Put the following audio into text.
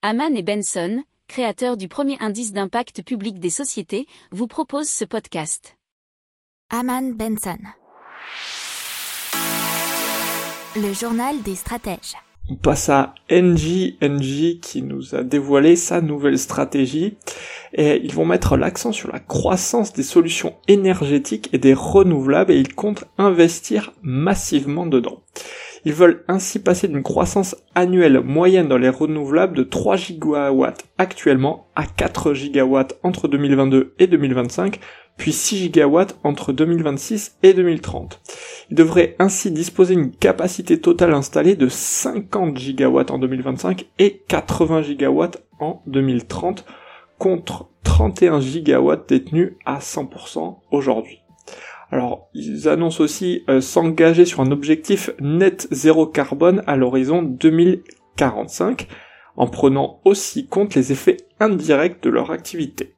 Haman et Benson, créateurs du premier indice d'impact public des sociétés, vous proposent ce podcast. Haman Benson. Le journal des stratèges. On passe à NG, NG qui nous a dévoilé sa nouvelle stratégie et ils vont mettre l'accent sur la croissance des solutions énergétiques et des renouvelables et ils comptent investir massivement dedans. Ils veulent ainsi passer d'une croissance annuelle moyenne dans les renouvelables de 3 gigawatts actuellement à 4 gigawatts entre 2022 et 2025, puis 6 gigawatts entre 2026 et 2030. Ils devraient ainsi disposer d'une capacité totale installée de 50 gigawatts en 2025 et 80 gigawatts en 2030 contre 31 gigawatts détenus à 100% aujourd'hui. Alors, ils annoncent aussi euh, s'engager sur un objectif net zéro carbone à l'horizon 2045, en prenant aussi compte les effets indirects de leur activité.